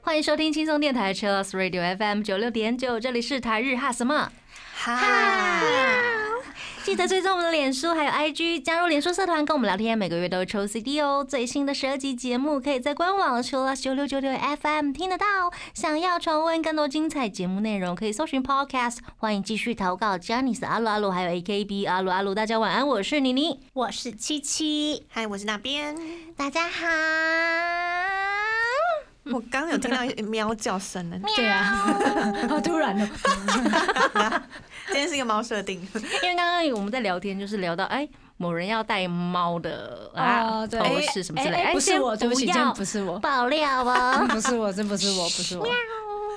欢迎收听轻松电台 Chillus Radio FM 九六点九，这里是台日哈什么。哈。记得追踪我们的脸书还有 IG，加入脸书社团跟我们聊天，每个月都会抽 CD 哦。最新的十二集节目可以在官网 Chillus 九六九六 FM 听得到。想要重温更多精彩节目内容，可以搜寻 Podcast。欢迎继续投稿 j a n i c e 阿鲁阿鲁还有 AKB 阿鲁阿鲁，大家晚安，我是妮妮，我是七七，嗨，我是那边。大家好。我刚刚有听到喵叫声呢，对啊，好突然哦。今天是一个猫设定，因为刚刚我们在聊天，就是聊到哎，某人要带猫的啊头饰什么之类，哎，不是我，对不起，真不是我，爆料哦，不是我，真不是我，不是我。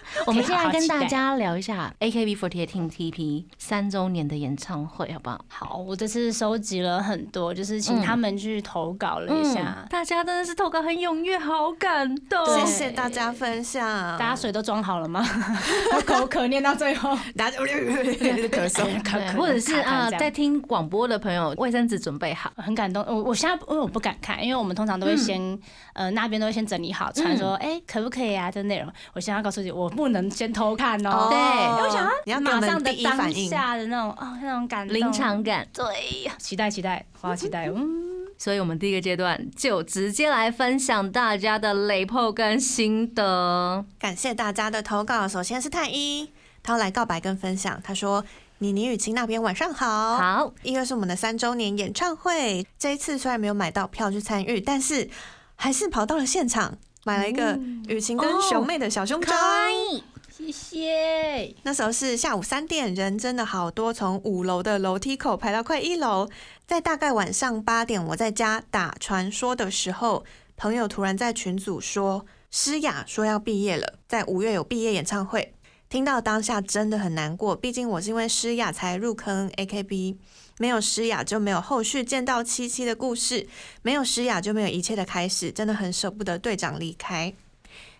我们现在跟大家聊一下 AKB 48TTP 三周年的演唱会，好不好？好，我这次收集了很多，就是请他们去投稿了一下。大家真的是投稿很踊跃，好感动。谢谢大家分享。大家水都装好了吗？口渴念到最后，大家咳嗽，或者是啊，在听广播的朋友，卫生纸准备好，很感动。我我现在因为我不敢看，因为我们通常都会先呃那边都会先整理好，传说哎可不可以啊？这内容，我现在要告诉你，我。不能先偷看哦，对，我想你要马上的当下的那种哦，那种感临场感，对，期待期待，好期待，嗯。所以我们第一个阶段就直接来分享大家的雷破跟心得，感谢大家的投稿。首先是太一，他要来告白跟分享，他说：“妮妮雨晴那边晚上好，好，一月是我们的三周年演唱会，这一次虽然没有买到票去参与，但是还是跑到了现场。”买了一个雨晴跟熊妹的小胸章，谢谢。那时候是下午三点，人真的好多，从五楼的楼梯口排到快一楼。在大概晚上八点，我在家打传说的时候，朋友突然在群组说诗雅说要毕业了，在五月有毕业演唱会。听到当下真的很难过，毕竟我是因为诗雅才入坑 AKB。没有诗雅就没有后续见到七七的故事，没有诗雅就没有一切的开始，真的很舍不得队长离开。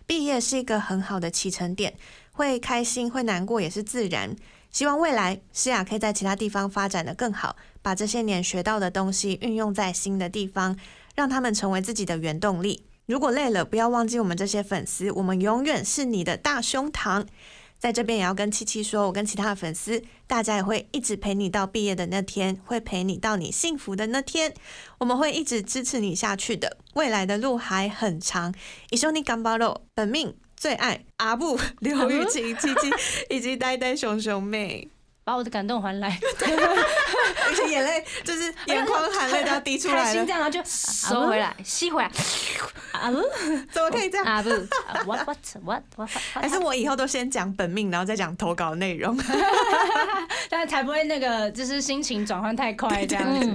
毕业是一个很好的启程点，会开心会难过也是自然。希望未来诗雅可以在其他地方发展的更好，把这些年学到的东西运用在新的地方，让他们成为自己的原动力。如果累了，不要忘记我们这些粉丝，我们永远是你的大胸膛。在这边也要跟七七说，我跟其他的粉丝，大家也会一直陪你到毕业的那天，会陪你到你幸福的那天，我们会一直支持你下去的。未来的路还很长，一兄弟干巴肉，本命最爱阿布、刘雨晴、七七以及呆呆熊熊妹。把我的感动还来，而且眼泪就是眼眶含泪都要滴出来了，心这样就收回来，吸回来。啊不，怎么可以这样？啊不，what？what what what？还是我以后都先讲本命，然后再讲投稿内容，但才不会那个就是心情转换太快这样子。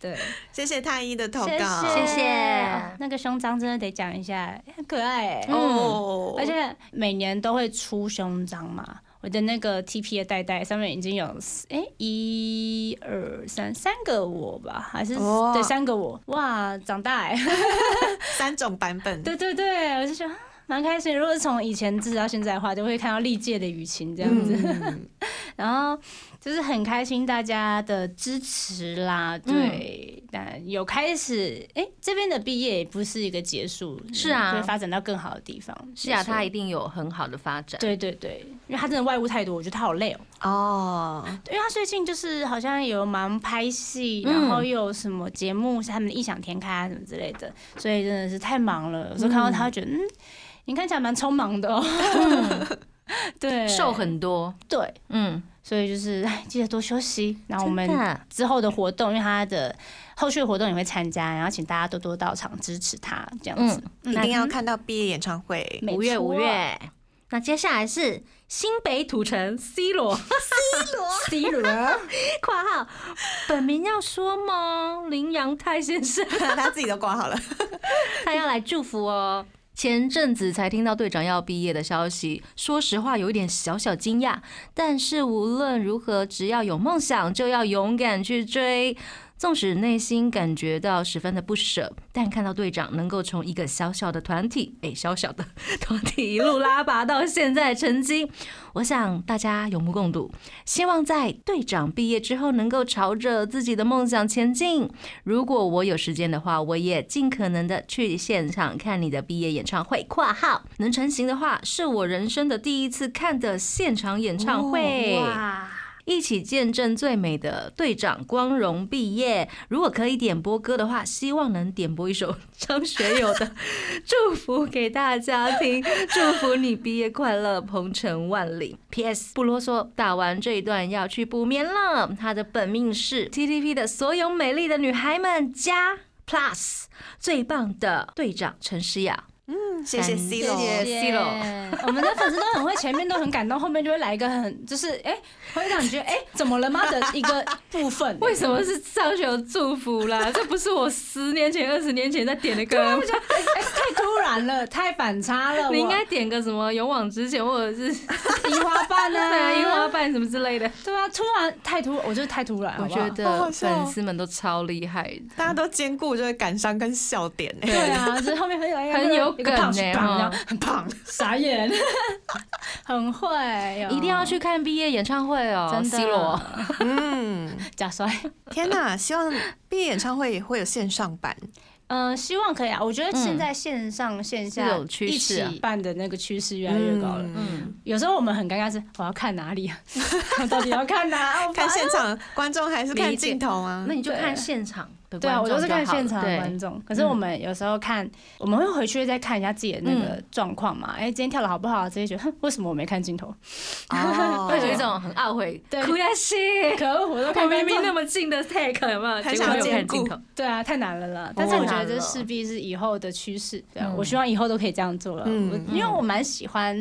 对，谢谢太一的投稿，谢谢。那个胸章真的得讲一下，很可爱哦，而且每年都会出胸章嘛。我的那个 T P 的袋袋上面已经有哎一二三三个我吧，还是对三个我。哇长大哎，三种版本，对对对，我就觉得蛮开心。如果是从以前至到现在的话，就会看到历届的雨晴这样子，然后。就是很开心大家的支持啦，对，但有开始，哎，这边的毕业也不是一个结束，是啊，会发展到更好的地方，是啊，他一定有很好的发展，对对对，因为他真的外物太多，我觉得他好累哦，哦，因为他最近就是好像有忙拍戏，然后又有什么节目是他们的异想天开啊什么之类的，所以真的是太忙了，有时候看到他觉得，嗯，你看起来蛮匆忙的哦，对，瘦很多，对，嗯。所以就是 记得多休息，然后我们之后的活动，因为他的后续活动也会参加，然后请大家多多到场支持他，这样子。一定要看到毕业演唱会，五月五月。那接下来是新北土城 C 罗，C 罗，C 罗，括号本名要说吗？林阳泰先生，他自己都挂好了，他要来祝福哦。前阵子才听到队长要毕业的消息，说实话有一点小小惊讶。但是无论如何，只要有梦想就要勇敢去追。纵使内心感觉到十分的不舍，但看到队长能够从一个小小的团体，哎，小小的 团体一路拉拔到现在成绩，我想大家有目共睹。希望在队长毕业之后，能够朝着自己的梦想前进。如果我有时间的话，我也尽可能的去现场看你的毕业演唱会。（括号能成行的话，是我人生的第一次看的现场演唱会。）哇！一起见证最美的队长光荣毕业。如果可以点播歌的话，希望能点播一首张学友的《祝福》给大家听。祝福你毕业快乐，鹏程万里。P.S. 不啰嗦，打完这一段要去补眠了。他的本命是 T.T.P 的所有美丽的女孩们加 Plus 最棒的队长陈诗雅。嗯，谢谢 C 罗，谢谢 C 罗。我们的粉丝都很会，前面都很感动，后面就会来一个很就是哎，会让你觉得哎，怎么了吗的一个部分。为什么是上学友祝福啦？这不是我十年前、二十年前在点的歌。突然了，太反差了。你应该点个什么勇往直前，或者是 樱花瓣啊，对啊，樱花瓣什么之类的。对啊，突然太突，我觉得太突然。我觉得粉丝们都超厉害，大家都兼顾就是感伤跟笑点。对啊，就是后面很有很有。梗呢，很胖，傻眼，很会，一定要去看毕业演唱会哦，真的，C 罗，嗯，假帅，天哪，希望毕业演唱会也会有线上版。嗯，希望可以啊。我觉得现在线上线下一起办的那个趋势越来越高了。嗯，有时候我们很尴尬，是我要看哪里啊？到底要看哪？看现场观众还是看镜头啊？那你就看现场。对啊，我都是看现场的观众。可是我们有时候看，我们会回去再看一下自己的那个状况嘛。哎，今天跳的好不好？直接觉得，为什么我没看镜头？会有一种很懊悔。对，可惜，可恶，我都看明明那么近的 take 有没有？还想有看镜头？对啊，太难了啦。但是我觉得这势必是以后的趋势。对啊，我希望以后都可以这样做了。嗯，因为我蛮喜欢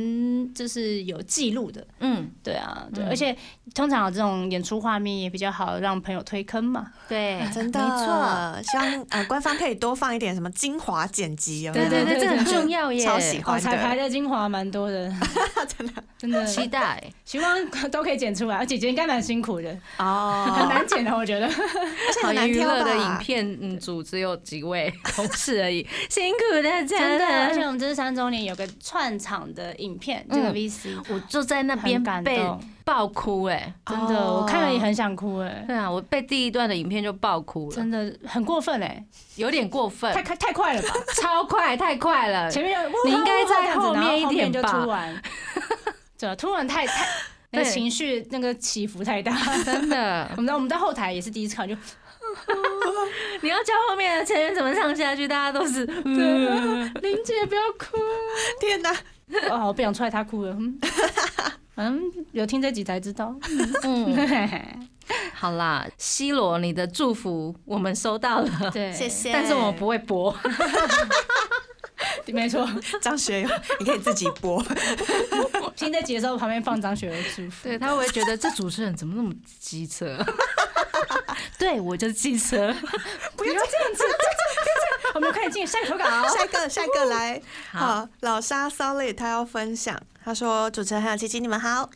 就是有记录的。嗯，对啊，对，而且通常有这种演出画面也比较好让朋友推坑嘛。对，真的，没错，希望。呃，官方可以多放一点什么精华剪辑哦。对对对，这很重要耶。超喜欢彩排的精华蛮多的，真的真的期待，希望都可以剪出来。姐姐应该蛮辛苦的哦，很难剪的，我觉得。好娱乐的影片嗯组只有几位同事而已，辛苦大家。真的，而且我们这是三周年有个串场的影片，这个 VC，我就在那边被爆哭哎，真的，我看了也很想哭哎。对啊，我被第一段的影片就爆哭了，真的很过分哎。有点过分，太快太快了吧？超快，太快了！前面你应该在后面一点就突然，对，突然太太那个情绪那个起伏太大，真的。我们在我们在后台也是第一次看，就你要教后面的成员怎么唱下去，大家都是林姐不要哭，天哪！哦，我不想出来，他哭了。嗯，有听这集才知道。嗯。好啦，C 罗，你的祝福我们收到了，对，谢谢。但是我们不会播，没错，张学友，你可以自己播。听在节奏旁边放张学友祝福，对他会觉得这主持人怎么那么机车？对我就是机车，不要这样子，我们快进下一个投稿，下一个，下一个来。好，老沙 Solid 他要分享，他说：“主持人还有琪琪，你们好。”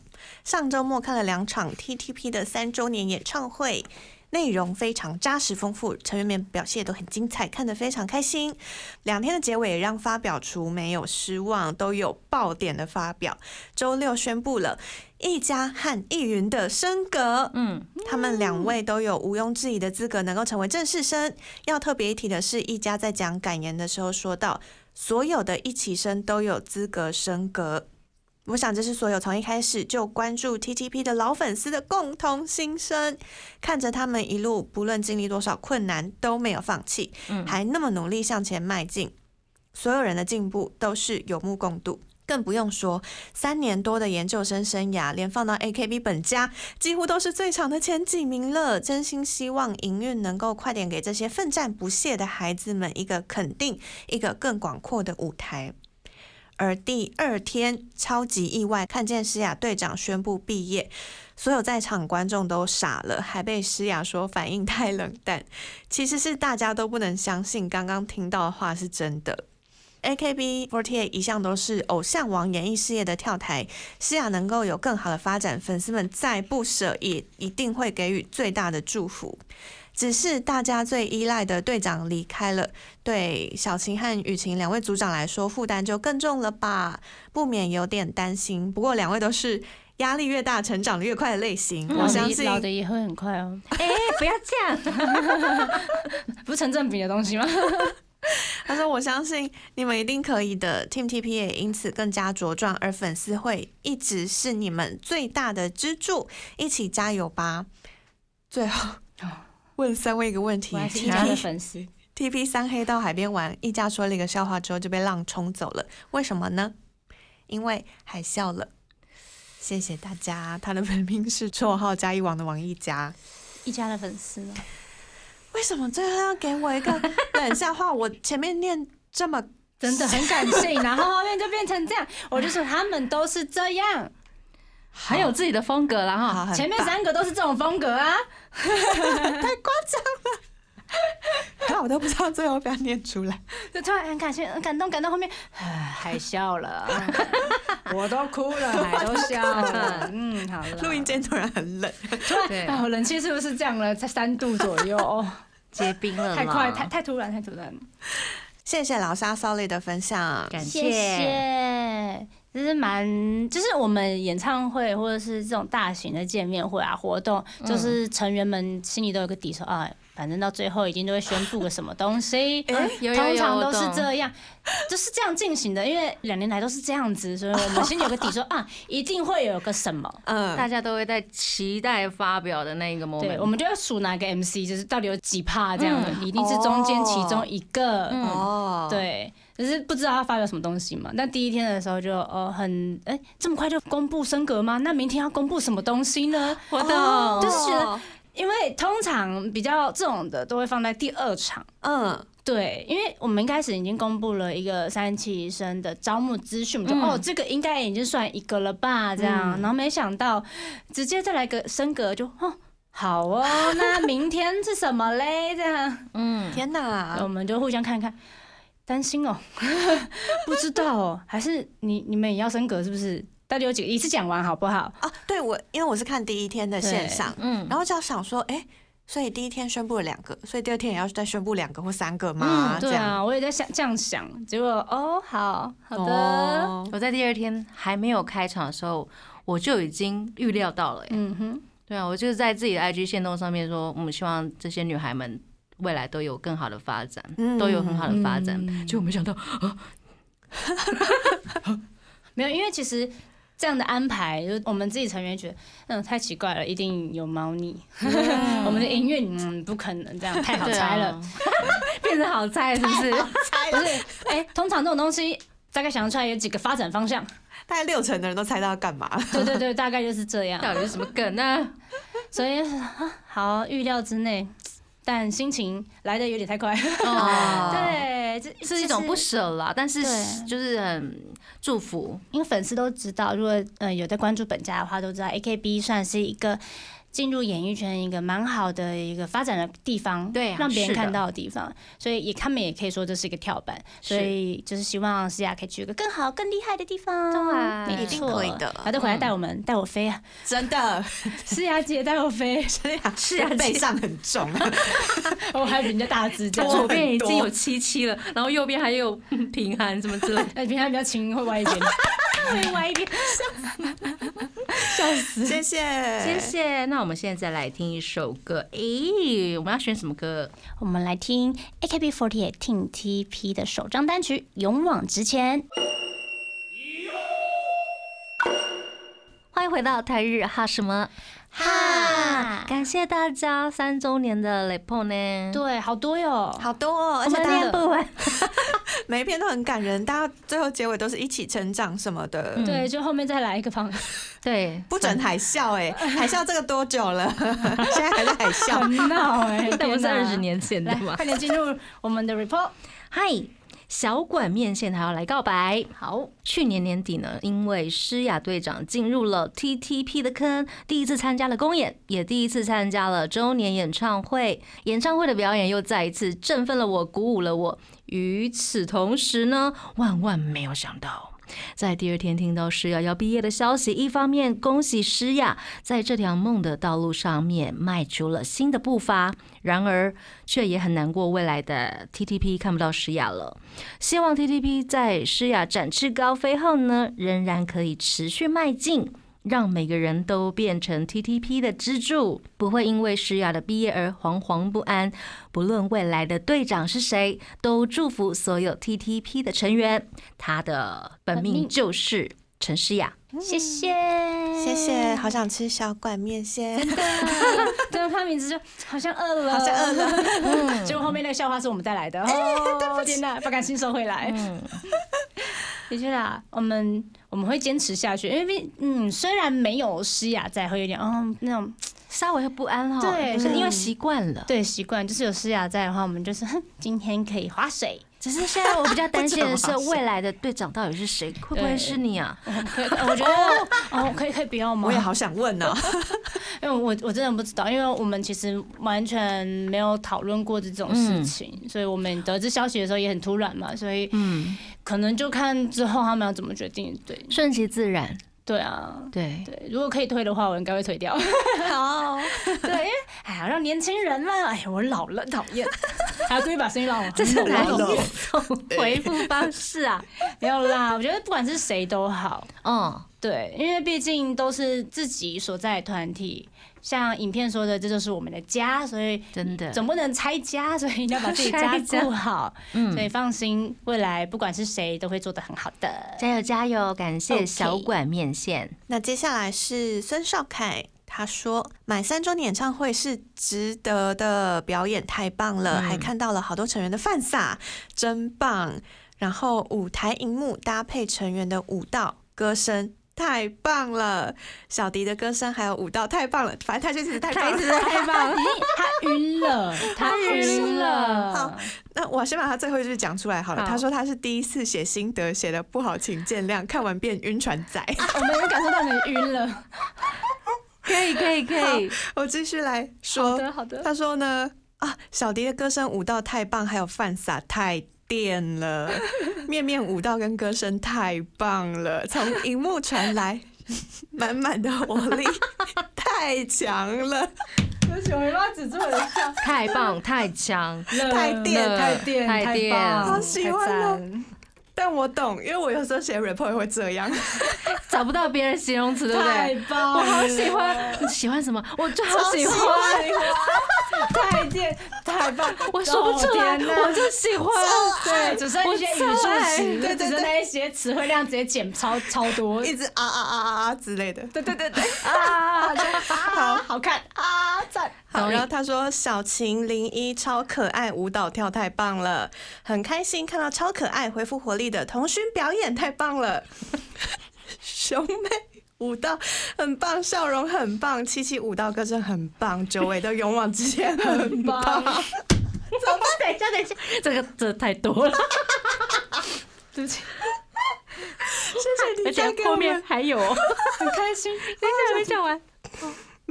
上周末看了两场 TTP 的三周年演唱会，内容非常扎实丰富，成员们表现都很精彩，看得非常开心。两天的结尾也让发表厨没有失望，都有爆点的发表。周六宣布了一家和易云的升格，嗯，他们两位都有毋庸置疑的资格能够成为正式生。要特别一提的是，一家在讲感言的时候说到，所有的一起生都有资格升格。我想这是所有从一开始就关注 TTP 的老粉丝的共同心声。看着他们一路，不论经历多少困难，都没有放弃，还那么努力向前迈进。所有人的进步都是有目共睹，更不用说三年多的研究生生涯，连放到 AKB 本家，几乎都是最长的前几名了。真心希望营运能够快点给这些奋战不懈的孩子们一个肯定，一个更广阔的舞台。而第二天，超级意外看见诗雅队长宣布毕业，所有在场观众都傻了，还被诗雅说反应太冷淡。其实是大家都不能相信刚刚听到的话是真的。AKB48 一向都是偶像王演艺事业的跳台，诗雅能够有更好的发展，粉丝们再不舍也一定会给予最大的祝福。只是大家最依赖的队长离开了，对小晴和雨晴两位组长来说负担就更重了吧，不免有点担心。不过两位都是压力越大成长的越快的类型，我相信老的也会很快哦，哎、不要这样，不是成正比的东西吗？他说：“我相信你们一定可以的，Team TP 也因此更加茁壮，而粉丝会一直是你们最大的支柱，一起加油吧！”最后问三位一个问题我还是一家的：TP 粉丝，TP 三黑到海边玩，一家说了一个笑话之后就被浪冲走了，为什么呢？因为海啸了。谢谢大家，他的本名是绰号加一王的王一家。一家的粉丝哦。为什么最后要给我一个冷笑话？我前面念这么真的很感性，然后后面就变成这样，我就说他们都是这样，很有自己的风格了哈。前面三个都是这种风格啊。那 我都不知道最后要不要念出来。就突然很感谢、很感动，感到后面唉海笑 了，我都哭了，海都笑了。嗯，好了。录音间突然很冷，突然，冷气是不是降了？才三度左右，哦，结冰了，太快，太太突然，太突然。谢谢老沙 Solid 的分享。感谢谢。就是蛮，就是我们演唱会或者是这种大型的见面会啊活动，就是成员们心里都有个底，说啊，反正到最后一定都会宣布个什么东西。通常都是这样，就是这样进行的。因为两年来都是这样子，所以我们心里有个底，说啊，一定会有个什么。嗯，大家都会在期待发表的那一个 moment。对，我们就要数哪个 MC，就是到底有几趴这样的，你一定是中间其中一个。嗯哦，，对，只是不知道他发表什么东西嘛。那第一天的时候就呃很哎、这么快就公布升格吗？那明天要公布什么东西呢？我懂，就是觉得因为通常比较这种的都会放在第二场。嗯，对，因为我们一开始已经公布了一个三期生的招募资讯，我们就、嗯哦，这个应该已经算一个了吧，这样，嗯然后没想到直接再来个升格就，哦，好哦，那明天是什么嘞？这样，嗯，天哪我，们就互相看看，担心哦，不知道哦，还是你你们也要升格是不是？到底有几个？一次讲完好不好？啊，对我，因为我是看第一天的线上，嗯然后就要想说，哎，所以第一天宣布了两个，所以第二天也要再宣布两个或三个吗？对啊，我也在想这样想，结果哦，好好的，哦我在第二天还没有开场的时候，我就已经预料到了耶。嗯哼，对啊，我就是在自己的 IG 线动上面说，我们希望这些女孩们未来都有更好的发展，嗯都有很好的发展。嗯结果没想到，没有，因为其实这样的安排，就是我们自己成员觉得，嗯，太奇怪了，一定有猫腻。我们的音乐，嗯，不可能这样，太好猜了。啊，变成好猜是不是？不是，哎、通常这种东西大概想得出来有几个发展方向。大概六成的人都猜到要干嘛。对对对，大概就是这样。到底是什么梗呢？所以啊好预料之内，但心情来的有点太快。哦，对，这是一种不舍啦，但是就是很祝福。因为粉丝都知道，如果呃有在关注本家的话，都知道 AKB 算是一个进入演艺圈一个蛮好的一个发展的地方，对啊让别人看到的地方，所以也他们也可以说这是一个跳板，所以就是希望思雅可以去一个更好、更厉害的地方，对没一定错可以的。然后再回来带我们，带我飞啊，真的，思雅姐带我飞，是啊，背上很重啊。我还比人家大只，这样。左边已经有七七了，然后右边还有平涵什么之类平常比较轻，会歪一点，会歪一点，笑死。谢谢，谢谢。那我们现在来听一首歌，诶，我们要选什么歌？我们来听 AKB48 Team TP 的首张单曲《勇往直前》。欢迎回到台日哈什么哈感谢大家三周年的雷破呢。对，好多哟。好多哦，而且大不完。每一篇都很感人，大家最后结尾都是一起成长什么的。嗯对，就后面再来一个旁，对，不准海啸哎、海啸这个多久了？现在还在海啸。很闹哎，那不是二十。年前的，吗？快点进入我们的 report。嗨，小管面线，还要来告白。好，去年年底呢，因为诗雅队长进入了 TTP 的坑，第一次参加了公演，也第一次参加了周年演唱会。演唱会的表演又再一次振奋了我，鼓舞了我。与此同时呢，万万没有想到。在第二天听到诗雅要毕业的消息，一方面恭喜诗雅在这条梦的道路上面迈出了新的步伐，然而却也很难过未来的 TTP 看不到诗雅了。希望 TTP 在诗雅展翅高飞后呢，仍然可以持续迈进。让每个人都变成 TTP 的支柱，不会因为诗雅的毕业而惶惶不安。不论未来的队长是谁，都祝福所有 TTP 的成员。他的本命就是陈诗雅。谢谢，谢谢，好想吃小馆面线。真的，真的看名字就好像饿了，好像饿了。结果后面那个笑话是我们带来的。哦，天哪，不敢亲手回来。的确啦，我们我们会坚持下去，因为嗯，虽然没有诗雅在，会有点嗯那种稍微会不安哈。对，是因为习惯了。对，习惯就是有诗雅在的话，我们就是哼，今天可以划水。只是现在我比较担心的是，未来的队长到底是谁？会不会是你啊？可以，我觉得哦，可以可以不要吗？我也好想问呢，因为我我真的不知道，因为我们其实完全没有讨论过这种事情，所以我们得知消息的时候也很突然嘛，所以嗯，可能就看之后他们要怎么决定，对，顺其自然。对啊，对对，如果可以退的话，我应该会退掉。好，对，因为哎呀，让年轻人嘛，哎呀，我老了，讨厌，还要故意把声音拉，这是哪一种 回复方式啊？没有啦，我觉得不管是谁都好，嗯，对，因为毕竟都是自己所在团体。像影片说的，这就是我们的家，所以真的总不能拆家，所以一定要把自己家 顾好。嗯，所以放心，未来不管是谁都会做得很好的。加油加油！感谢小馆面线。那接下来是孙少凯，他说买三周年演唱会是值得的，表演太棒了，还看到了好多成员的饭撒，真棒。然后舞台荧幕搭配成员的舞蹈歌声。太棒了，小迪的歌声还有舞蹈太棒了，反正他就是太棒了，太棒了，他晕了，他晕了。好，那我先把他最后一句讲出来好了。他说他是第一次写心得，写的不好请见谅，看完变晕船仔。我没有感受到你晕了，可以可以可以，我继续来说。好的好的。他说呢啊，小迪的歌声舞蹈太棒，还有饭撒太。变了，面面舞蹈跟歌声太棒了，从荧幕传来满满的活力，太强了。太棒，太强，太电，太电，太棒，好喜欢了。但我懂，因为我有时候写 report 也会这样，找不到别人形容词，对不对？太棒，我好喜欢。你喜欢什么？我就好喜欢。太贱，太棒，我说不出来，我就喜欢。对，只剩一些语助词，对对对，那一些词汇量直接减超超多，一直啊啊啊啊啊之类的。对对对对，啊，好好看啊，赞。好，然后他说小晴零一超可爱，舞蹈跳太棒了，很开心看到超可爱、恢复活力的童勋表演，太棒了。兄妹舞蹈很棒，笑容很棒，七七舞蹈歌声很棒，九尾的勇往直前很棒。怎么办？等一下，等一下，这个这太多了。对不起，谢谢你。而且后面还有，很开心。等一下，没讲完。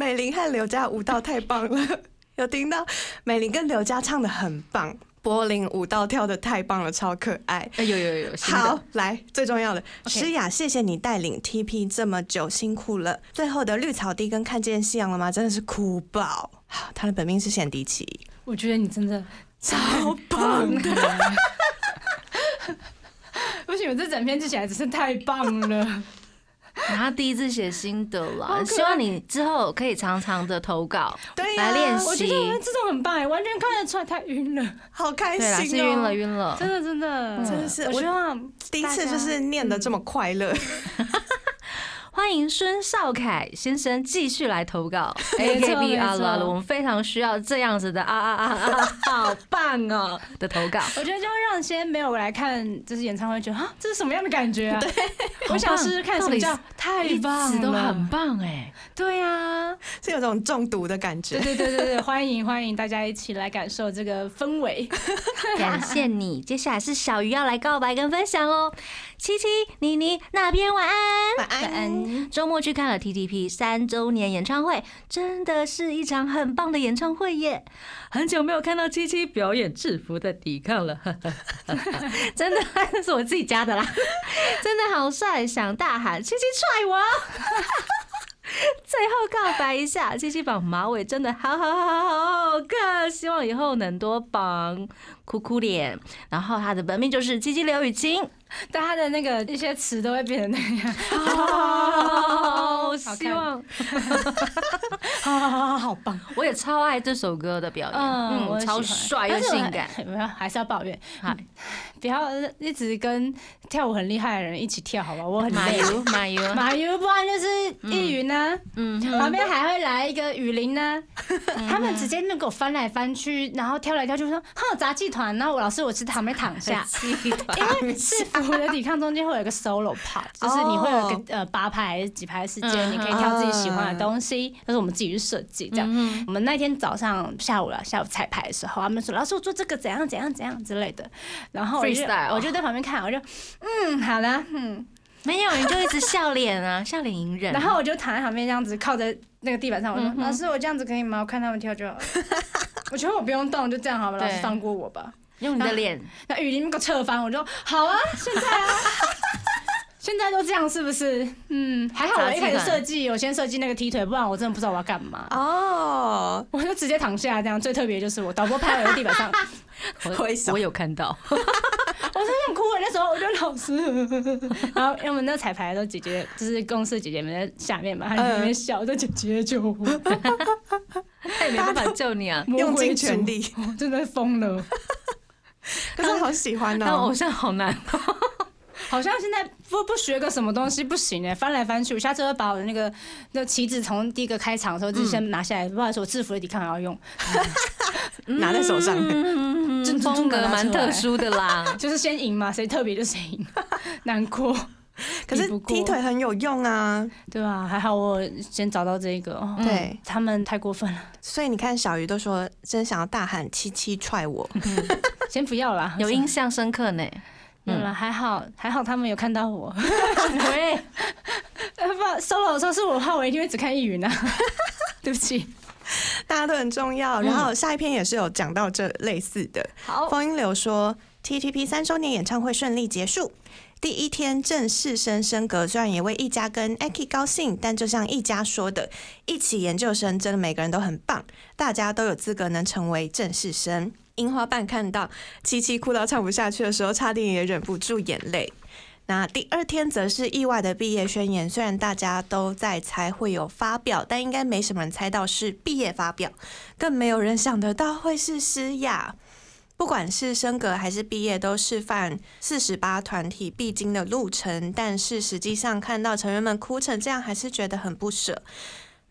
美玲和刘佳舞蹈太棒了，有听到美玲跟刘佳唱的很棒，柏林舞蹈跳的太棒了，超可爱。有有有，好，来最重要的，诗雅，谢谢你带领 TP 这么久，辛苦了。最后的绿草地跟看见夕阳了吗？真的是哭爆。好，他的本命是显迪奇，我觉得你真的超棒的。不行，我这整篇记起来真是太棒了。他第一次写心得了，希望你之后可以常常的投稿，对来练习。我觉得这种很棒哎，完全看得出来太晕了，好开心哦，是晕了晕了，真的真的。真的是，我希望第一次就是念的这么快乐。欢迎孙少凯先生继续来投稿 AKB 没错啊啦了，我们非常需要这样子的啊啊啊啊，好棒哦的投稿。我觉得就会让一些没有来看就是演唱会，觉得啊，这是什么样的感觉啊？对，我想试试看什么叫太棒了都了很棒哎，对呀、是有种中毒的感觉对。对对对对，欢迎欢迎大家一起来感受这个氛围。感谢你。接下来是小鱼要来告白跟分享哦，七七妮妮那边晚安。晚安。周末去看了 TTP 三周年演唱会，真的是一场很棒的演唱会耶！很久没有看到七七表演制服的抵抗了，真的，那是我自己加的啦，真的好帅，想大喊七七踹我！最后告白一下，七七绑马尾真的好好好好好看，希望以后能多绑，哭哭脸。然后他的本命就是七七刘雨晴，但他的那个一些词都会变成那样，好希望 好好好好好棒。我也超爱这首歌的表演，嗯，超帅又性感。还没有，还是要抱怨，嗨不要一直跟跳舞很厉害的人一起跳，好吧？我很累。马油，马油，马油，不然就是易云呢，嗯，旁边还会来一个雨林呢，他们直接那给我翻来翻去，然后跳来跳去，说哼杂技团，然后我老师我是旁边躺下，因为制服的抵抗中间会有一个 solo part，就是你会有一个呃八拍还是几拍时间，你可以挑自己喜欢的东西，但是我们自己去设计这样。我们那天早上下午了，下午彩排的时候，他们说老师我做这个怎样怎样怎样之类的，然后我就我就在旁边看，我就嗯好了嗯。没有，你就一直笑脸啊，笑脸迎人。然后我就躺在旁边这样子靠在那个地板上，我说嗯老师我这样子可以吗？我看他们跳就好了。我觉得我不用动，就这样好了，老师放过我吧。用你的脸，那雨林给我侧翻，我就好啊，现在啊，现在都这样是不是？嗯，还好我一开始设计，我先设计那个踢腿，不然我真的不知道我要干嘛。哦，我就直接躺下这样，最特别就是我导播拍我在地板上，我有看到，我真想哭了。那时候我就老师，然后因为我们那彩排的时候，姐姐就是公司姐姐们在下面嘛，她就在那边笑，说姐姐救我，他也没办法救你啊。用尽全力，我真的疯了。可是我好喜欢当偶哦。像好难，好像现在不不学个什么东西不行哎，翻来翻去，我下次会把我的那个那旗子从第一个开场的时候就先拿下来，不好意思，我制服的抵抗还要用，拿在手上，嗯真风格蛮特殊的啦。就是先赢嘛，谁特别就谁赢，难过，可是踢腿很有用啊。对吧？还好我先找到这个，哦对，他们太过分了，所以你看小鱼都说真想要大喊七七踹我，先不要啦，有印象深刻呢。有了，还好还好他们有看到我，喂，呃不 solo 的时候是我的话，我一定会只看一云啊，对不起，大家都很重要。然后下一篇也是有讲到这类似的。好，风音流说，TTP 三周年演唱会顺利结束。第一天正式升升格，虽然也为一家跟 Aki 高兴，但就像一家说的，一起研究生真的每个人都很棒，大家都有资格能成为正式生。樱花瓣看到七七哭到唱不下去的时候，差点也忍不住眼泪。那第二天则是意外的毕业宣言，虽然大家都在猜会有发表，但应该没什么人猜到是毕业发表，更没有人想得到会是诗雅。不管是升格还是毕业，都示范四十八团体必经的路程。但是实际上看到成员们哭成这样，还是觉得很不舍。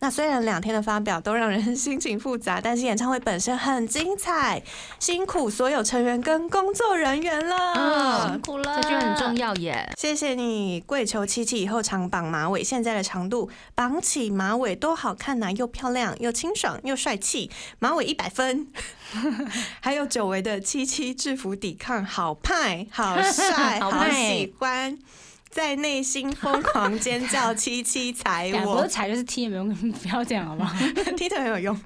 那虽然两天的发表都让人 心情复杂，但是演唱会本身很精彩，辛苦所有成员跟工作人员了。辛苦了，这句很重要耶。谢谢你，跪求七七以后常绑马尾，现在的长度绑起马尾多好看呐、又漂亮又清爽又帅气，马尾一百分。还有久违的七七制服抵抗，好派，好帅，好好喜欢，在内心疯狂尖叫，七七踩我不是，踩就是踢，没用不要这样好不好？踢腿很有用。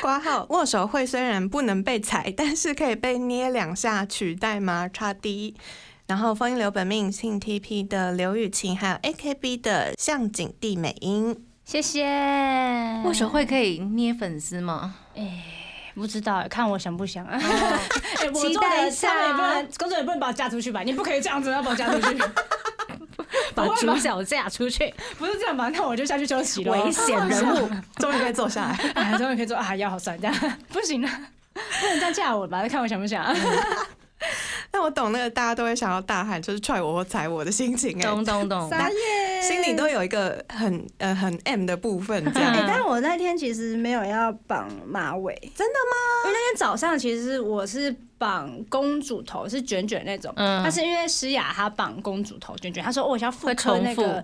挂号握手会虽然不能被踩，但是可以被捏两下取代吗？差 D。然后风音流本命信 TP 的刘雨晴，还有 AKB 的向井地美音。谢谢。握手会可以捏粉丝吗？哎不知道，看我想不想。哎，我期待一下他们也不能，工作也不能把我嫁出去吧？你不可以这样子，要把我嫁出去，把主角嫁出去，不是这样吧？那我就下去休息了。危险人物。终于可以坐下来。哎，终于可以坐啊，腰好酸，这样不行了，不能这样嫁我吧？看我想不想。但我懂那个大家都会想要大喊，就是踹我或踩我的心情哎、懂懂懂。傻眼。心里都有一个很呃很 M 的部分这样。哎、但是我那天其实没有要绑马尾，真的吗？因为那天早上其实我是绑公主头，是卷卷那种。嗯但是因为诗雅她绑公主头卷卷，她说、哦我想要复会刻那个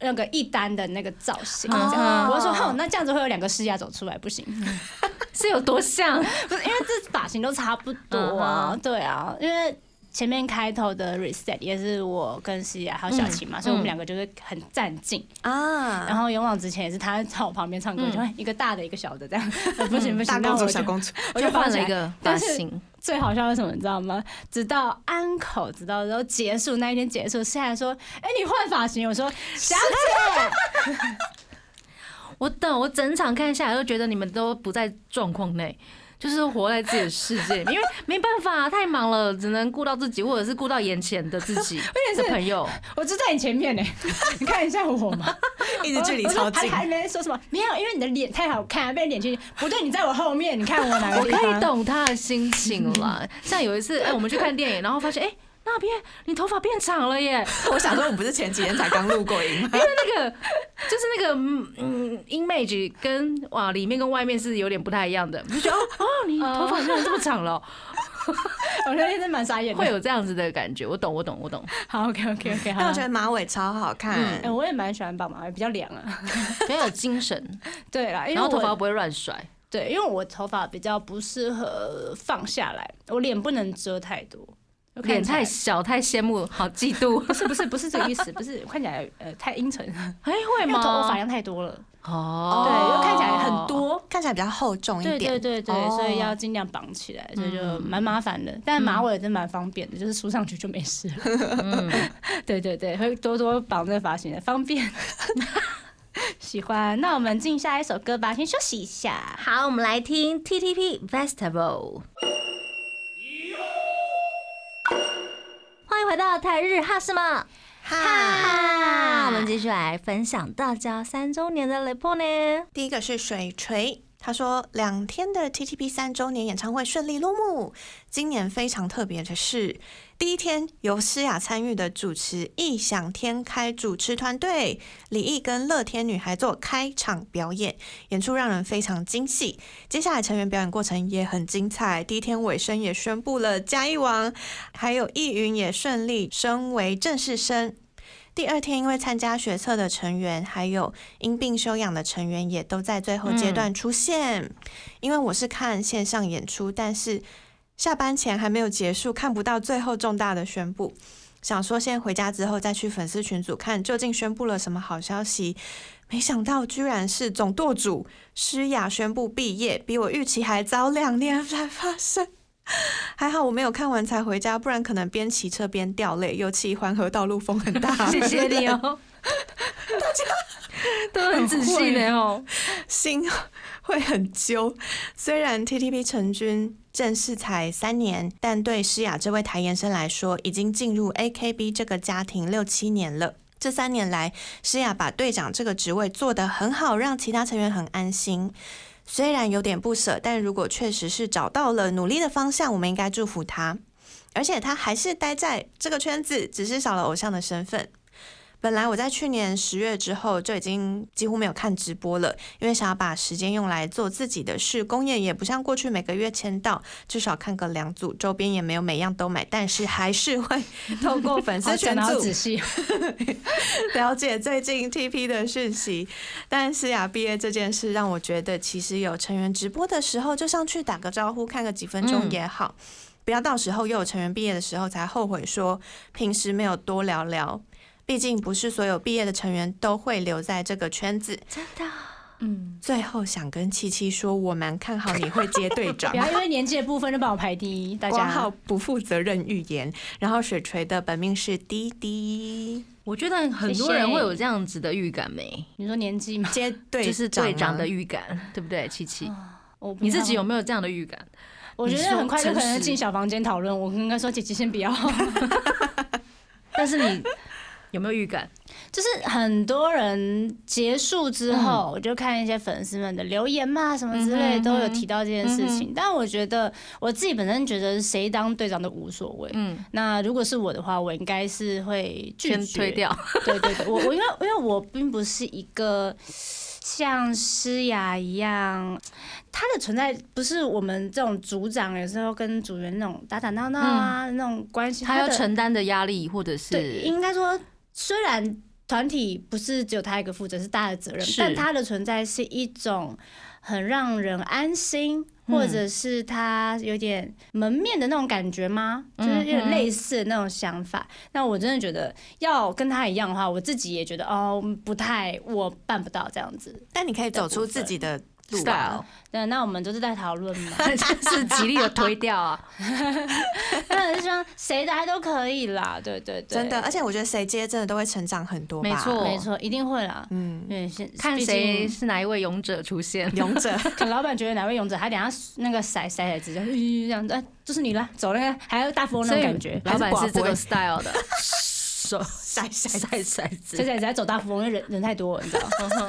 那个一单的那个造型，我就说哼，那这样子会有两个诗雅走出来，不行。是有多像？不是因为这发型都差不多啊，嗯对啊，因为。前面开头的 reset 也是我跟西雅还有小琴嘛，嗯所以我们两个就是很站近。啊，然后勇往直前也是他在我旁边唱歌，嗯就会一个大的一个小的这样，呃 不行不行，大公主、那我就小公主，我就。换了一个发型，最好笑的是什么，你知道吗？直到安口，直到然后结束那一天结束，西雅说：“哎，你换发型？”我说：“小姐。我等我整场看下来都觉得你们都不在状况内。就是活在自己的世界里面，因为没办法，太忙了，只能顾到自己，或者是顾到眼前的自己的 朋友。”我就在你前面呢，你看一下我嘛，一直距离超近。还还没说什么，没有，因为你的脸太好看，被脸去不对，你在我后面，你看我哪个我可？以懂他的心情啦。像有一次，哎、我们去看电影，然后发现，哎、那边你头发变长了耶，我想说，我不是前几天才刚录过音吗？因为那个就是那个嗯嗯 image 跟哇里面跟外面是有点不太一样的，你就觉得哦 哦，你头发怎么这么长了哦，我觉得真蛮傻眼的。会有这样子的感觉。我懂，我懂，我懂，好，OK OK OK，好但我觉。得马尾超好看嗯，哎，我也蛮喜欢绑马尾，比较凉啊。比较有精神，对啦，然后头发不会乱甩。对，因为我头发比较不适合放下来，我脸不能遮太多，脸太小，太羡慕，好嫉妒。不是不是不是这个意思，不是看起来呃太阴沉，哎，会因为头发吗？量太多了，哦，对，又看起来很。多。看起来比较厚重一对点。对对对，哦所以要尽量绑起来，所以就嗯蛮麻烦的。但马尾真蛮方便的，就是梳上去就没事了。嗯，对对对，会多多绑这个发型的，方便。喜欢，那我们进下一首歌吧，先休息一下。好，我们来听 TTP Festival。欢迎回到台日哈什么哈？我们继续来分享大家三周年的 report 呢。第一个是水锤，他说两天的 TTP 三周年演唱会顺利落幕。今年非常特别的是，第一天由诗雅参与的主持异想天开主持团队李毅跟乐天女孩做开场表演，演出让人非常惊喜。接下来成员表演过程也很精彩，第一天尾声也宣布了嘉义王，还有易云也顺利升为正式生。第二天，因为参加学测的成员，还有因病休养的成员，也都在最后阶段出现。因为我是看线上演出，但是下班前还没有结束，看不到最后重大的宣布。想说先回家之后再去粉丝群组看究竟宣布了什么好消息，没想到居然是总舵主施雅宣布毕业，比我预期还早两年才发生。还好我没有看完才回家，不然可能边骑车边掉泪，尤其环河道路风很大。谢谢你哦，大家都很仔细的哦。心会很揪。虽然 TTP 成军正式才三年，但对诗雅这位台研生来说，已经进入 AKB 这个家庭六七年了。这三年来，诗雅把队长这个职位做得很好，让其他成员很安心。虽然有点不舍，但如果确实是找到了努力的方向，我们应该祝福他。而且他还是待在这个圈子，只是少了偶像的身份。本来我在去年十月之后就已经几乎没有看直播了，因为想要把时间用来做自己的事。公演也不像过去每个月签到，至少看个两组，周边也没有每样都买，但是还是会 透过粉丝群组仔细，了解最近 TP 的讯息。但是呀毕业这件事让我觉得，其实有成员直播的时候就上去打个招呼，看个几分钟嗯也好。不要到时候又有成员毕业的时候才后悔说平时没有多聊聊。毕竟不是所有毕业的成员都会留在这个圈子。真的，嗯，最后想跟七七说，我蛮看好你会接队长 不。要因为年纪的部分就把我排第一，大家。不负责任预言。然后水锤的本命是滴滴，我觉得很多人会有这样子的预感没？你说年纪吗？接队就是队长的预。感，对不对？七七，你自己有？没有这样的预感？我觉得很快就可能进小房间讨论。我应该说姐姐先不要。但是你有没有预感？就是很多人结束之后，我就看一些粉丝们的留言嘛，什么之类都有提到这件事情。但我觉得我自己本身觉得谁当队长都无所谓。嗯，那如果是我的话，我应该是会拒绝推掉。对对对，我我因为因为我并不是一个像诗雅一样，他的存在不是我们这种组长有时候跟组员那种打打闹闹啊那种关系，他要承担的压力或者是应该说。虽然团体不是只有他一个负责，是大家的责任，但他的存在是一种很让人安心，或者是他有点门面的那种感觉吗？就是有点类似的那种想法。那我真的觉得要跟他一样的话，我自己也觉得哦，不太，我办不到这样子。但你可以走出自己的。style，对，那我们就是在讨论嘛，是极力的推掉啊。当然是说谁来都可以啦，对对对，真的，而且我觉得谁接真的都会成长很多，没错。没错，一定会啦。嗯，对，先看谁是哪一位勇者出现，勇者，看老板觉得哪位勇者，他等下那个骰骰骰子这样子，哎，就是你了，走那个还有大富翁那种感觉，老板是这个 style 的。骰骰骰骰子，骰骰子走大富翁，因为人人太多，你知道。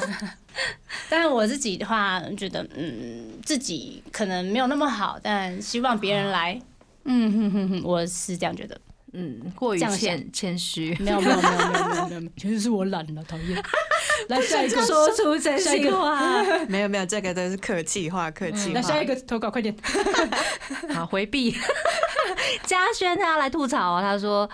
但是我自己的话，觉得嗯，自己可能没有那么好，但希望别人来。嗯哼哼哼，我是这样觉得。嗯，过于谦谦虚。没有没有没有没有没有 其实是我懒了，讨厌。来下一个，说出真心话。没有没有，这个都是客气话，客气话。那下一个投稿，快点。好，回避。嘉轩他要来吐槽，他说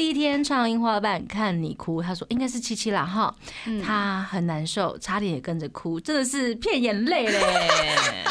第一天唱樱花瓣看你哭，他说应该是七七啦哈，他很难受，差点也跟着哭，真的是骗眼泪嘞。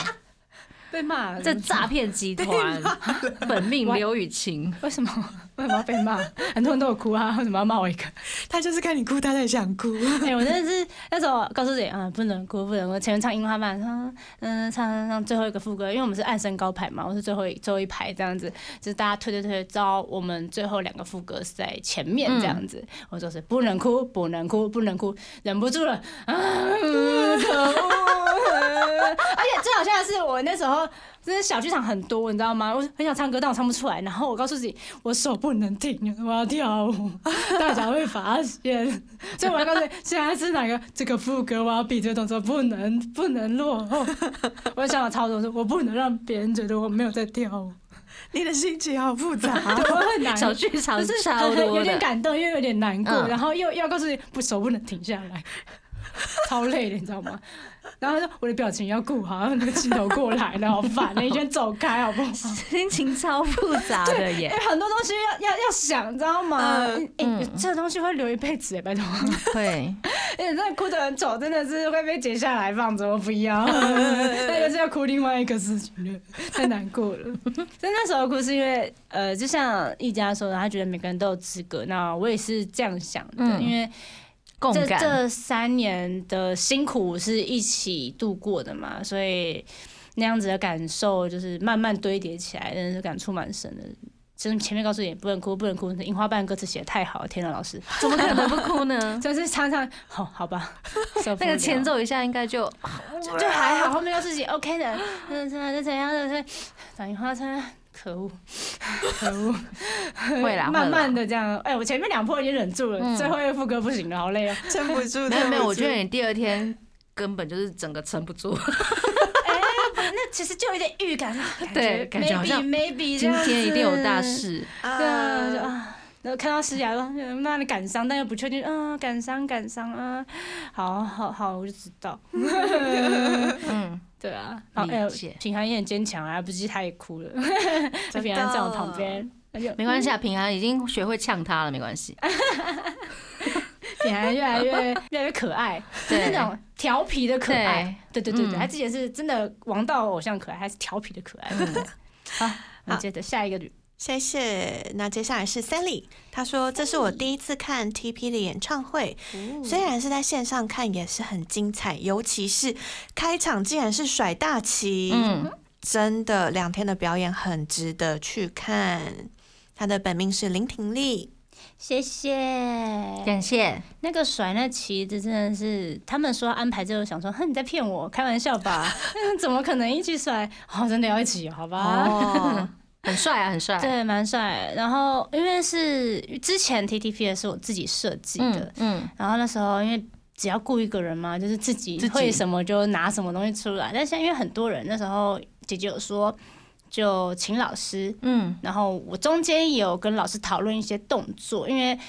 被骂，这诈骗集团 本命 刘雨晴，为什么为什么要被骂？很多人都有哭啊，为什么要骂我一个？他就是看你哭，他才想哭。哎，我真的是那时候告诉自己啊，不能哭，不能哭。前面唱樱花瓣，唱嗯唱唱最后一个副歌，因为我们是按身高排嘛，我是最后一最后一排这样子，就是大家推推推，招我们最后两个副歌是在前面这样子，我就是不能哭，不能哭，不能哭，忍不住了 啊！可恶！而且最好笑的是，我那时候真的小剧场很多，你知道吗？我很想唱歌，但我唱不出来。然后我告诉自己，我手不能停，我要跳舞，大家会发现。所以我要告诉你，现在是哪个这个副歌，我要比这个动作不能不能落后。我想要操作，我不能让别人觉得我没有在跳舞。你的心情好复杂，我很难。小剧场是超多有点感动，又有点难过，然后又要告诉你，不手不能停下来，超累的，你知道吗？然后说我的表情要顾好，那个镜头过来了，好烦，你先走开好不好？心情超复杂的耶，很多东西要要要想，知道吗？哎，这个东西会留一辈子哎，拜托。会，哎，真的哭得很丑，真的是会被剪下来放着，我不要。那个是要哭另外一个事情了，太难过了。但那时候哭是因为，呃，就像一家说的，他觉得每个人都有资格，那我也是这样想的，因为。这这三年的辛苦是一起度过的嘛，所以那样子的感受就是慢慢堆叠起来，真的是感触蛮深的。真前面告诉你不能哭，不能哭，樱花瓣歌词写的太好了，天呐，老师怎么可能不哭呢？就是常常好好吧，那个前奏一下应该就就还好，后面又自己 OK 的，嗯，怎样怎样的，打樱花车。可恶，可恶，会啦，慢慢的这样。哎，我前面两波已经忍住了，最后一个副歌不行了，好累啊，撑不住。没有没有，我觉得你第二天根本就是整个撑不住。哎，那其实就有点预感，对，感觉好像 maybe 今天一定有大事。对啊，然后看到诗雅说那里感伤，但又不确定，啊，感伤感伤啊，好好好，我就知道。嗯。对啊，然后。平安也很坚强啊，不是他也哭了。在平安在我旁边，没关系啊，平安已经学会呛他了，没关系。平安越来越越来越可爱，就是那种调皮的可爱。对对对对，他之前是真的王道偶像可爱，还是调皮的可爱。好，我们接着下一个谢谢。那接下来是 Sally，他说这是我第一次看 TP 的演唱会，虽然是在线上看也是很精彩，尤其是开场竟然是甩大旗，嗯，真的两天的表演很值得去看。他的本命是林婷丽，谢谢，感谢。那个甩那旗子真的是，他们说安排之后想说，哼，你在骗我，开玩笑吧？怎么可能一起甩？哦，真的要一起，好吧？很帅啊，很帅。对，蛮帅。然后因为是之前 TTP 的是我自己设计的，嗯，然后那时候因为只要雇一个人嘛，就是自己会什么就拿什么东西出来。但现在因为很多人，那时候姐姐有说就请老师，嗯，然后我中间也有跟老师讨论一些动作，因为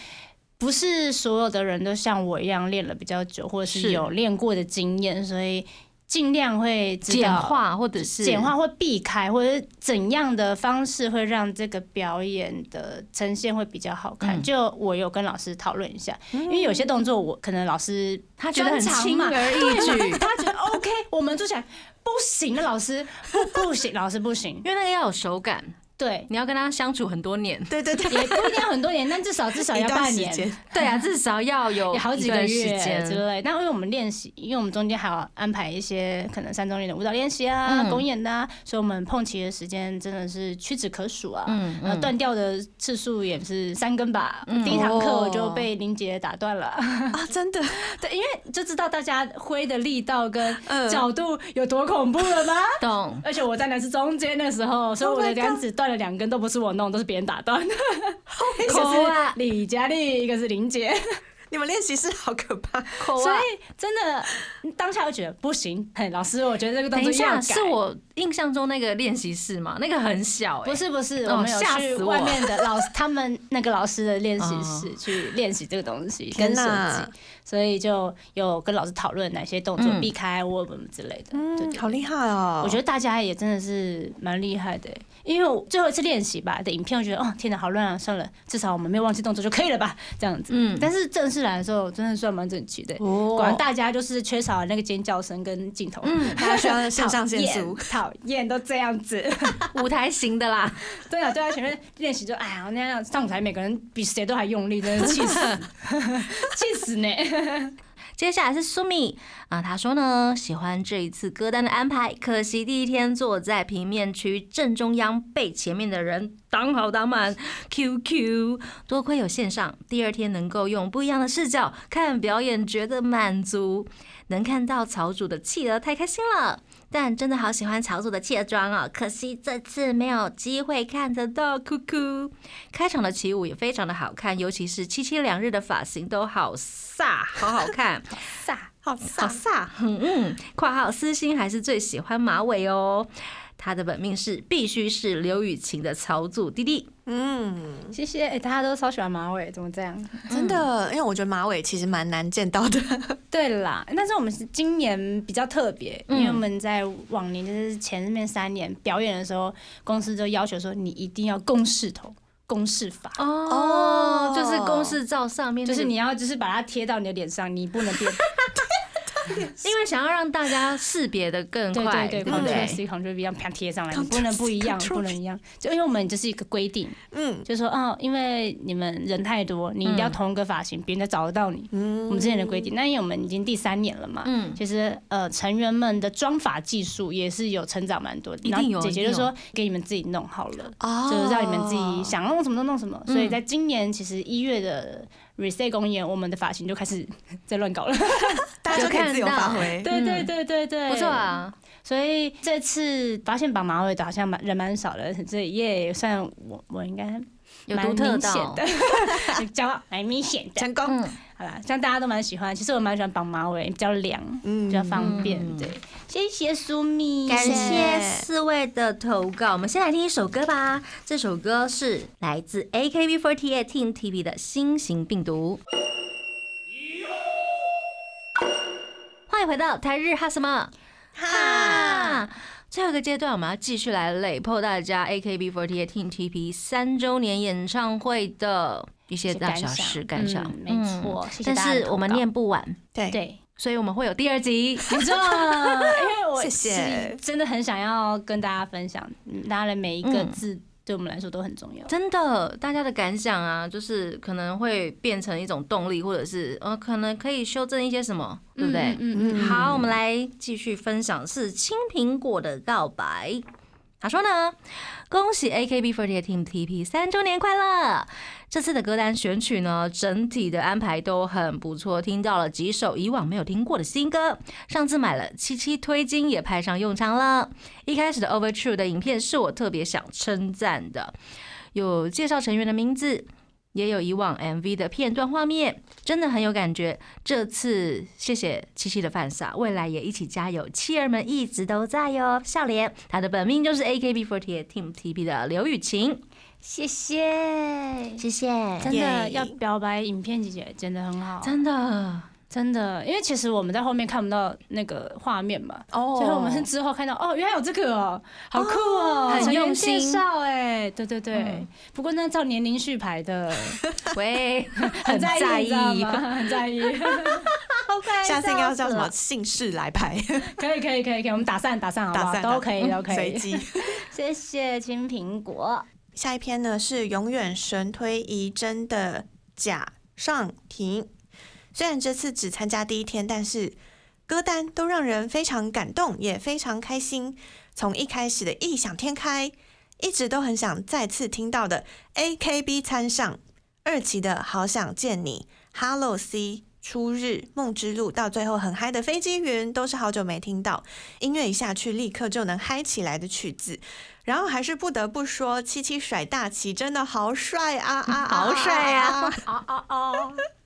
不是所有的人都像我一样练了比较久，或者是有练过的经验，所以。尽量会简化，或者是简化或避开，或者是怎样的方式会让这个表演的呈现会比较好看？就我有跟老师讨论一下，因为有些动作我可能老师他觉得很轻而易举，他觉得 OK，我们做起来不行的，老师不不行，老师不行，因为那个要有手感。对，你要跟他相处很多年，对对对，也不一定要很多年，但至少至少要半年，对啊，至少要有好几个月之类。但因为我们练习，因为我们中间还要安排一些可能三周年的舞蹈练习啊、公演啊，所以我们碰齐的时间真的是屈指可数啊。嗯嗯，断掉的次数也是三根吧。第一堂课我就被林杰打断了。啊，真的，对，因为就知道大家挥的力道跟角度有多恐怖了吗？懂。而且我在的是中间的时候，所以我的杆子断。两根都不是我弄，都是别人打断的。一个是李佳丽，一个是林杰。你们练习室好可怕，所以真的当下就觉得不行。嘿，老师，我觉得这个动作要改。是我印象中那个练习室嘛？那个很小，不是不是，我们有去外面的老师，他们那个老师的练习室去练习这个东西跟设计。所以就有跟老师讨论哪些动作避开我们之类的，嗯，好厉害哦！我觉得大家也真的是蛮厉害的，因为我最后一次练习吧的影片，我觉得哦，天哪，好乱啊！算了，至少我们没有忘记动作就可以了吧？这样子，嗯。但是正式来的时候，真的算蛮整齐的。哦。果然大家就是缺少了那个尖叫声跟镜头，嗯，大家需要 肾上腺素，讨厌都这样子，舞台型的啦。对啊，对啊，前面练习就哎呀那样上台，每个人比谁都还用力，真的气死，气死呢！接下来是苏米啊，他说呢喜欢这一次歌单的安排，可惜第一天坐在平面区正中央，被前面的人挡好挡满。QQ，多亏有线上，第二天能够用不一样的视角看表演，觉得满足。能看到草主的企鹅，太开心了。但真的好喜欢草主的卸妆哦，可惜这次没有机会看得到。哭哭，开场的起舞也非常的好看，尤其是七七两日的发型都好飒，好好看，飒，好飒，好飒。嗯嗯，括号私心还是最喜欢马尾哦。他的本命是必须是刘雨晴的曹祖弟弟。嗯，谢谢。哎，大家都超喜欢马尾，怎么这样？真的，因为我觉得马尾其实蛮难见到的。对啦，但是我们是今年比较特别，因为我们在往年就是前面三年表演的时候，公司就要求说你一定要公式头、公式法。哦，就是公式照上面，就是你要就是把它贴到你的脸上，你不能变。因为想要让大家识别的更快，对对对，Ctrl C Ctrl V 一样啪贴上来，不能不一样，不能一样。就因为我们这是一个规定，嗯，就说哦，因为你们人太多，你一定要同一个发型，别人才找得到你。嗯，我们之前的规定。那因为我们已经第三年了嘛，嗯，其实呃成员们的妆发技术也是有成长蛮多的。一定有。姐姐就说给你们自己弄好了，就是让你们自己想弄什么就弄什么。所以在今年其实一月的。Reset 公演，我们的发型就开始 在乱搞了，大家就可以自由发挥。对对对对对，不错啊。所以这次发现绑马尾的好像蛮人蛮少的，这也算我我应该有独特的，骄傲蛮明显的。成功。好啦，像大家都蛮喜欢，其实我蛮喜欢绑马尾，比较凉，比较方便。对，谢谢苏米，感谢四位的投稿。我们先来听一首歌吧，这首歌是来自 AKB48 Team TV 的新型病毒。欢迎回到台日哈什么哈。最后一个阶段，我们要继续来累破大家 AKB48 Team TP 三周年演唱会的。一些大小事感想，没错，但是我们念不完，对。对，所以我们会有第二集，没错，因为我谢谢，真的很想要跟大家分享，大家的每一个字对我们来说都很重要，真的，大家的感想啊，就是可能会变成一种动力，或者是呃，可能可以修正一些什么，对不对？嗯嗯。好，我们来继续分享是青苹果的告白。他说呢，恭喜 AKB48 Team TP 三周年快乐！这次的歌单选曲呢，整体的安排都很不错，听到了几首以往没有听过的新歌。上次买了七七推金也派上用场了。一开始的 Overture 的影片是我特别想称赞的，有介绍成员的名字。也有以往 MV 的片段画面，真的很有感觉。这次谢谢七七的饭撒，未来也一起加油，妻儿们一直都在哟。笑脸，他的本命就是 AKB48 Team TP 的刘雨晴，谢谢谢谢，真的要表白影片姐姐真的很好，真的。真的，因为其实我们在后面看不到那个画面嘛，哦所以我们是之后看到哦，原来有这个哦，好酷哦，很用心介绍哎，对对对。不过那照年龄序排的，喂，很在意，很在意。下次应该要叫什么姓氏来排？可以可以可以可以，我们打散打散好不好？都可以都可以。随机。谢谢青苹果。下一篇呢是永远神推移真的贾尚婷。虽然这次只参加第一天，但是歌单都让人非常感动，也非常开心。从一开始的异想天开，一直都很想再次听到的 A K B 参上，二期的好想见你，Hello C 初日梦之路，到最后很嗨的飞机云，都是好久没听到音乐一下去立刻就能嗨起来的曲子。然后还是不得不说，七七甩大旗真的好帅啊啊，好帅啊啊啊啊！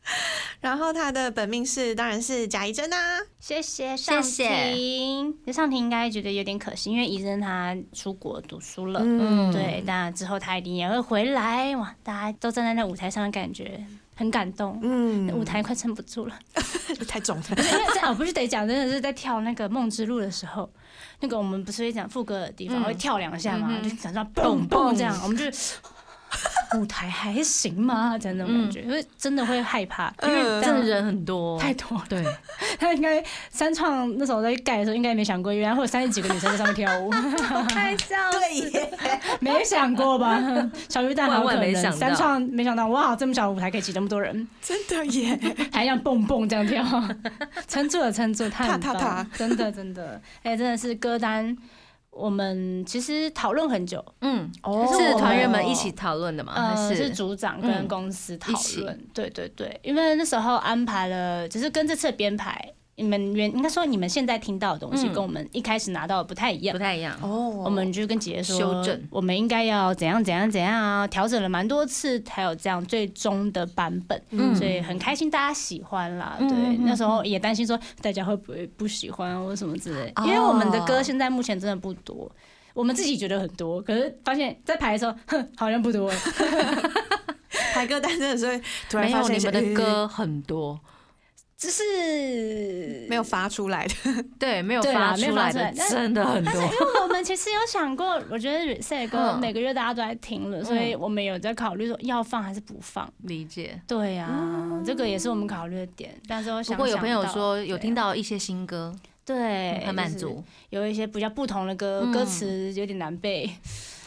然后他的本命是，当然是贾怡珍啊。谢谢尚婷，那上婷应该觉得有点可惜，因为怡珍她出国读书了。嗯，对，但之后他一定也会回来。哇，大家都站在那舞台上的感觉很感动。嗯，舞台快撑不住了，太重了。因为这我不是得讲，真的是在跳那个梦之路的时候，那个我们不是会讲副歌的地方会跳两下嘛，就讲到蹦蹦这样，我们就。舞台还行吗？真的感觉，因为真的会害怕，因为真的人很多，太多。对，他应该三创那时候在盖的时候，应该没想过，原来会有三十几个女生在上面跳舞，太笑。对，没想过吧？小鱼蛋好可能，三创没想到，哇，这么小的舞台可以挤这么多人，真的耶，还要蹦蹦这样跳，撑住了，撑住，太棒，真的真的，哎，真的是歌单。我们其实讨论很久，嗯，是团员们一起讨论的吗？呃，是？组长跟公司讨论，对对对，因为那时候安排了，只是跟这次编排。你们原应该说你们现在听到的东西跟我们一开始拿到的不太一样，不太一样哦。我们就跟姐姐说，修正，我们应该要怎样怎样怎样啊，调整了蛮多次才有这样最终的版本。嗯，所以很开心大家喜欢啦。对，那时候也担心说大家会不会不喜欢或什么之类，因为我们的歌现在目前真的不多，我们自己觉得很多，可是发现在排的时候，哼，好像不多。排歌单真的是突然发现你们的歌很多。只是没有发出来的，对，没有发出来的，真的很多。因为我们其实有想过，我觉得 reset 歌每个月大家都在听了，所以我们有在考虑说要放还是不放。理解。对呀，这个也是我们考虑的点。但是我想，不过有朋友说有听到一些新歌，对，很满足。有一些比较不同的歌，歌词有点难背。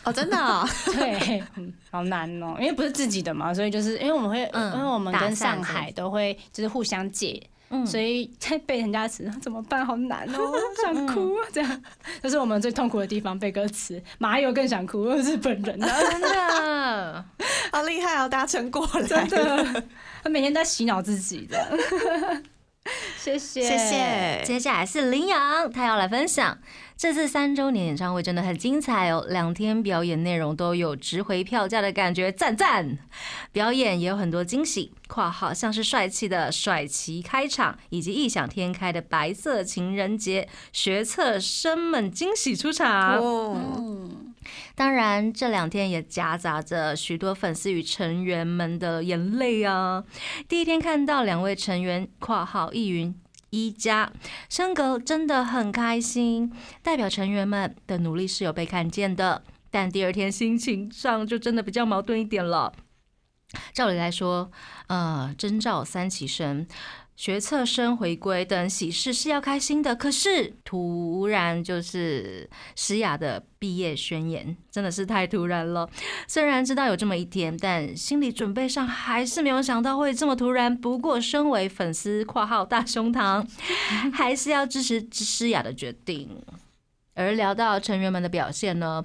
哦，真的，对，好难哦，因为不是自己的嘛，所以就是因为我们会，因为我们跟上海都会就是互相借，所以在背人家词怎么办？好难哦，想哭，这样，这是我们最痛苦的地方，背歌词。马友更想哭，日本人啊真的 好厉害哦，大家撑过来，真的，他每天在洗脑自己的。谢 谢谢谢，接下来是林阳，他要来分享。这次三周年演唱会真的很精彩哦，两天表演内容都有值回票价的感觉，赞赞！表演也有很多惊喜（括号像是帅气的甩旗开场，以及异想天开的白色情人节），学测生们惊喜出场。当然，这两天也夹杂着许多粉丝与成员们的眼泪啊。第一天看到两位成员（括号易云）。一家升格真的很开心，代表成员们的努力是有被看见的。但第二天心情上就真的比较矛盾一点了。照理来说，呃，征召三期生。学测生回归等喜事是要开心的，可是突然就是诗雅的毕业宣言，真的是太突然了。虽然知道有这么一天，但心理准备上还是没有想到会这么突然。不过身为粉丝（括号大胸膛），还是要支持诗雅的决定。而聊到成员们的表现呢？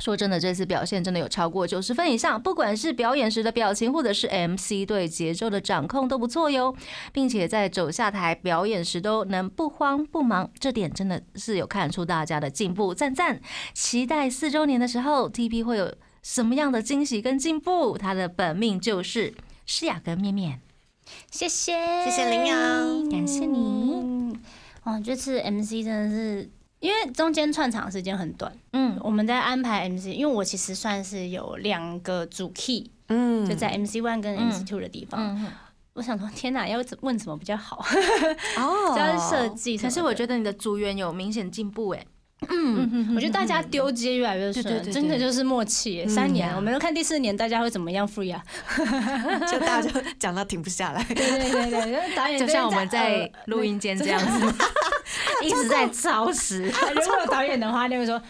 说真的，这次表现真的有超过九十分以上，不管是表演时的表情，或者是 MC 对节奏的掌控都不错哟，并且在走下台表演时都能不慌不忙，这点真的是有看出大家的进步，赞赞！期待四周年的时候，TP 会有什么样的惊喜跟进步？他的本命就是诗雅跟面面，谢谢谢谢羚羊，感谢你。哦，这次 MC 真的是。因为中间串场时间很短，嗯，我们在安排 MC，因为我其实算是有两个主 key，嗯，就在 MC one 跟 MC two 的地方，我想说天哪，要问什么比较好？哦，主要是设计，可是我觉得你的组员有明显进步哎。嗯，我觉得大家丢接越来越顺，真的就是默契。三年，我们都看第四年大家会怎么样 free 啊？就大家就讲到停不下来。对对对对，导演就像我们在录音间这样子，一直在超时。如果有导演的话，就会说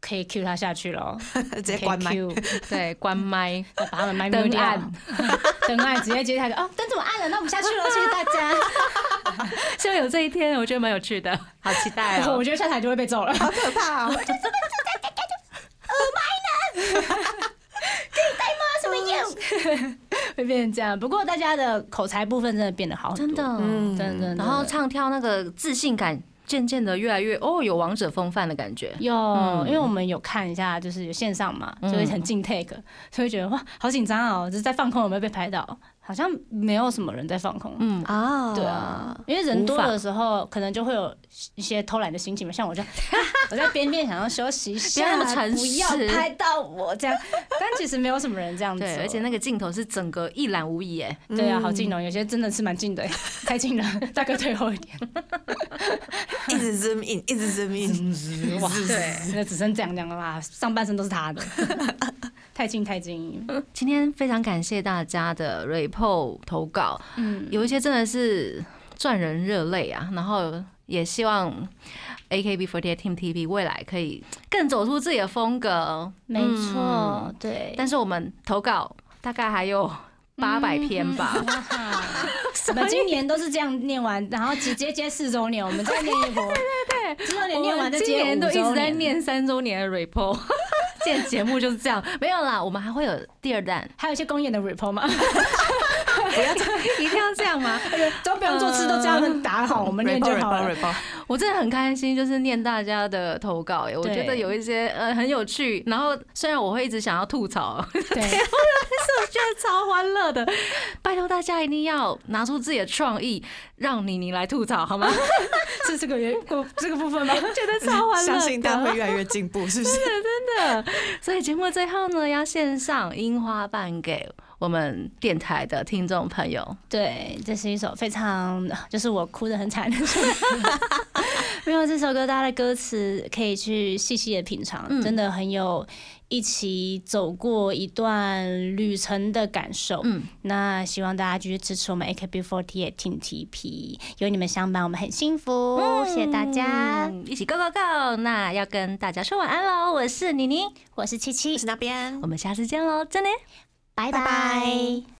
可以 cue 他下去了，直接关麦。对，关麦，把他们麦灯暗，灯暗，直接接下去。哦，灯怎么暗了？那我们下去了，谢谢大家。希望有这一天，我觉得蛮有趣的，好期待哦！我觉得下台就会被揍了，好可怕！我就这边在在在就，呃，麦呢？可以带吗？什么用？会变成这样。不过大家的口才部分真的变得好很多，真的，嗯，真的。然后唱跳那个自信感。渐渐的越来越哦，有王者风范的感觉。有，因为我们有看一下，就是有线上嘛，就会很进 take，所以觉得哇，好紧张哦，就是在放空有没有被拍到？好像没有什么人在放空。嗯啊，对啊，因为人多的时候，可能就会有一些偷懒的心情嘛。像我这样，我在边边想要休息一下，不要拍到我这样。但其实没有什么人这样子，而且那个镜头是整个一览无遗哎。对啊，好近哦，有些真的是蛮近的，太近了，大哥退后一点。一直 zoom in，一直 zoom in，哇，对，那只剩这样这样了嘛，上半身都是他的，太近太近。今天非常感谢大家的 report 投稿，嗯，有一些真的是赚人热泪啊，然后也希望 AKB48 Team TP 未来可以更走出自己的风格，没错，对。但是我们投稿大概还有。八百篇吧，我们今年都是这样念完，然后直接接四周年，我们再念一波。对 对对，四周年念完再接年都一直在念三周年的 report。现在节目就是这样，没有啦，我们还会有第二弹，还有一些公演的 report 吗？不要 要这样吗？都不用做吃，都这样打好，我们念就好了。我真的很开心，就是念大家的投稿，我觉得有一些呃很有趣。然后虽然我会一直想要吐槽，对，但是我觉得超欢乐的。拜托大家一定要拿出自己的创意，让妮妮来吐槽好吗？是这个原这个部分吗？觉得超欢乐，相信大家会越来越进步，是不是？真的真的。所以节目最后呢，要献上樱花瓣给。我们电台的听众朋友，对，这是一首非常，就是我哭的很惨的歌。没有这首歌，大家的歌词可以去细细的品尝，真的很有一起走过一段旅程的感受。嗯，那希望大家继续支持我们 AKB48 Team TP，有你们相伴，我们很幸福。谢谢大家，一起 Go Go Go！那要跟大家说晚安喽，我是妮妮，我是七七，是那边，我们下次见喽，真的。拜拜。